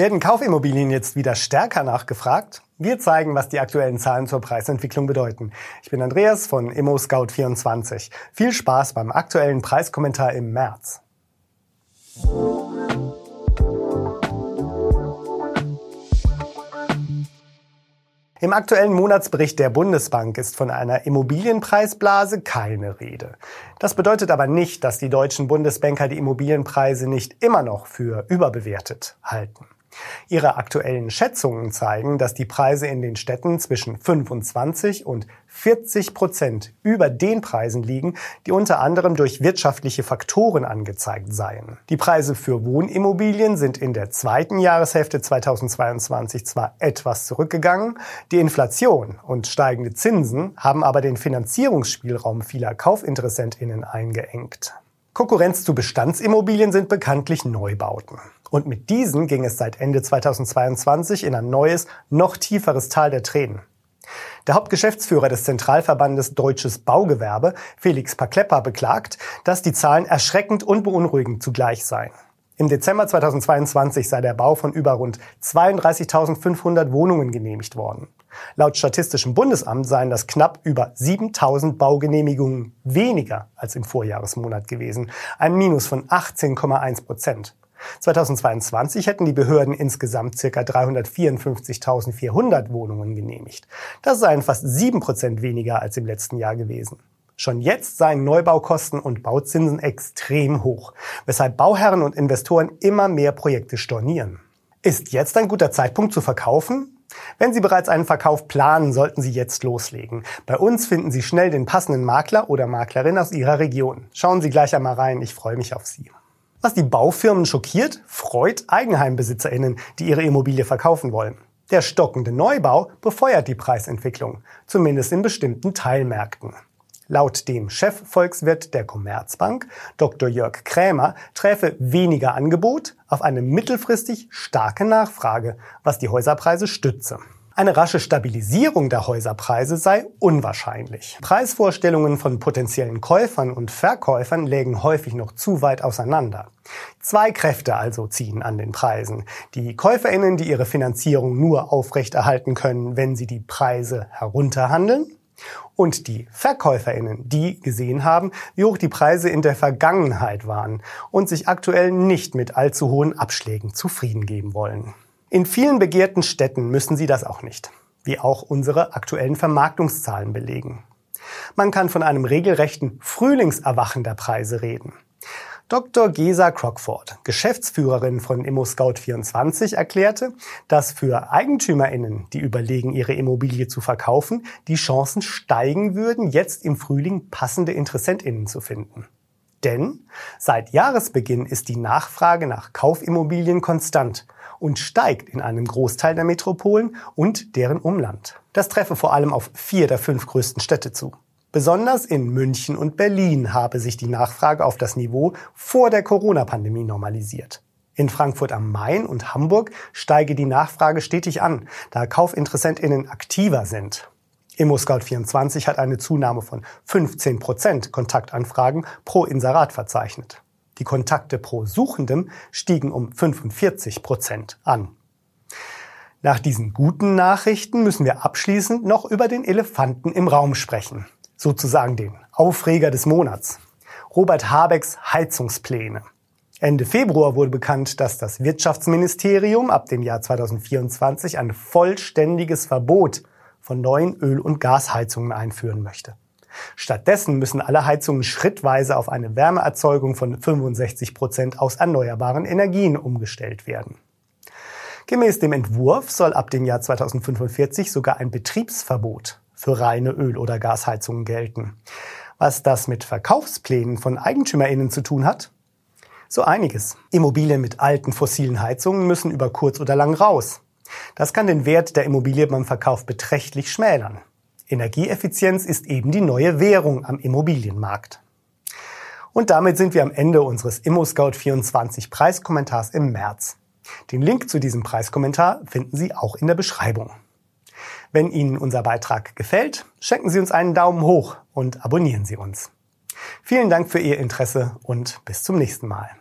Werden Kaufimmobilien jetzt wieder stärker nachgefragt? Wir zeigen, was die aktuellen Zahlen zur Preisentwicklung bedeuten. Ich bin Andreas von ImmoScout24. Viel Spaß beim aktuellen Preiskommentar im März. Im aktuellen Monatsbericht der Bundesbank ist von einer Immobilienpreisblase keine Rede. Das bedeutet aber nicht, dass die deutschen Bundesbanker die Immobilienpreise nicht immer noch für überbewertet halten. Ihre aktuellen Schätzungen zeigen, dass die Preise in den Städten zwischen 25 und 40 Prozent über den Preisen liegen, die unter anderem durch wirtschaftliche Faktoren angezeigt seien. Die Preise für Wohnimmobilien sind in der zweiten Jahreshälfte 2022 zwar etwas zurückgegangen, die Inflation und steigende Zinsen haben aber den Finanzierungsspielraum vieler Kaufinteressentinnen eingeengt. Konkurrenz zu Bestandsimmobilien sind bekanntlich Neubauten. Und mit diesen ging es seit Ende 2022 in ein neues, noch tieferes Tal der Tränen. Der Hauptgeschäftsführer des Zentralverbandes Deutsches Baugewerbe, Felix Paklepper, beklagt, dass die Zahlen erschreckend und beunruhigend zugleich seien. Im Dezember 2022 sei der Bau von über rund 32.500 Wohnungen genehmigt worden. Laut Statistischem Bundesamt seien das knapp über 7.000 Baugenehmigungen weniger als im Vorjahresmonat gewesen, ein Minus von 18,1 Prozent. 2022 hätten die Behörden insgesamt ca. 354.400 Wohnungen genehmigt. Das seien fast 7 Prozent weniger als im letzten Jahr gewesen. Schon jetzt seien Neubaukosten und Bauzinsen extrem hoch, weshalb Bauherren und Investoren immer mehr Projekte stornieren. Ist jetzt ein guter Zeitpunkt zu verkaufen? Wenn Sie bereits einen Verkauf planen, sollten Sie jetzt loslegen. Bei uns finden Sie schnell den passenden Makler oder Maklerin aus Ihrer Region. Schauen Sie gleich einmal rein, ich freue mich auf Sie. Was die Baufirmen schockiert, freut Eigenheimbesitzerinnen, die ihre Immobilie verkaufen wollen. Der stockende Neubau befeuert die Preisentwicklung, zumindest in bestimmten Teilmärkten. Laut dem Chefvolkswirt der Commerzbank, Dr. Jörg Krämer, träfe weniger Angebot auf eine mittelfristig starke Nachfrage, was die Häuserpreise stütze. Eine rasche Stabilisierung der Häuserpreise sei unwahrscheinlich. Preisvorstellungen von potenziellen Käufern und Verkäufern lägen häufig noch zu weit auseinander. Zwei Kräfte also ziehen an den Preisen. Die Käuferinnen, die ihre Finanzierung nur aufrechterhalten können, wenn sie die Preise herunterhandeln und die Verkäuferinnen, die gesehen haben, wie hoch die Preise in der Vergangenheit waren und sich aktuell nicht mit allzu hohen Abschlägen zufrieden geben wollen. In vielen begehrten Städten müssen sie das auch nicht, wie auch unsere aktuellen Vermarktungszahlen belegen. Man kann von einem regelrechten Frühlingserwachen der Preise reden. Dr. Gesa Crockford, Geschäftsführerin von ImmoScout24, erklärte, dass für EigentümerInnen, die überlegen, ihre Immobilie zu verkaufen, die Chancen steigen würden, jetzt im Frühling passende InteressentInnen zu finden. Denn seit Jahresbeginn ist die Nachfrage nach Kaufimmobilien konstant und steigt in einem Großteil der Metropolen und deren Umland. Das treffe vor allem auf vier der fünf größten Städte zu. Besonders in München und Berlin habe sich die Nachfrage auf das Niveau vor der Corona-Pandemie normalisiert. In Frankfurt am Main und Hamburg steige die Nachfrage stetig an, da KaufinteressentInnen aktiver sind. ImmoScout24 hat eine Zunahme von 15 Prozent Kontaktanfragen pro Inserat verzeichnet. Die Kontakte pro Suchendem stiegen um 45 Prozent an. Nach diesen guten Nachrichten müssen wir abschließend noch über den Elefanten im Raum sprechen sozusagen den Aufreger des Monats. Robert Habecks Heizungspläne. Ende Februar wurde bekannt, dass das Wirtschaftsministerium ab dem Jahr 2024 ein vollständiges Verbot von neuen Öl- und Gasheizungen einführen möchte. Stattdessen müssen alle Heizungen schrittweise auf eine Wärmeerzeugung von 65 Prozent aus erneuerbaren Energien umgestellt werden. Gemäß dem Entwurf soll ab dem Jahr 2045 sogar ein Betriebsverbot für reine Öl- oder Gasheizungen gelten. Was das mit Verkaufsplänen von EigentümerInnen zu tun hat? So einiges. Immobilien mit alten fossilen Heizungen müssen über kurz oder lang raus. Das kann den Wert der Immobilie beim Verkauf beträchtlich schmälern. Energieeffizienz ist eben die neue Währung am Immobilienmarkt. Und damit sind wir am Ende unseres ImmoScout24 Preiskommentars im März. Den Link zu diesem Preiskommentar finden Sie auch in der Beschreibung. Wenn Ihnen unser Beitrag gefällt, schenken Sie uns einen Daumen hoch und abonnieren Sie uns. Vielen Dank für Ihr Interesse und bis zum nächsten Mal.